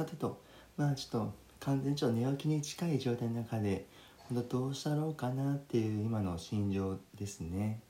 さてとまあちょっと完全にちょっと寝起きに近い状態の中で本当どうしたろうかなっていう今の心情ですね。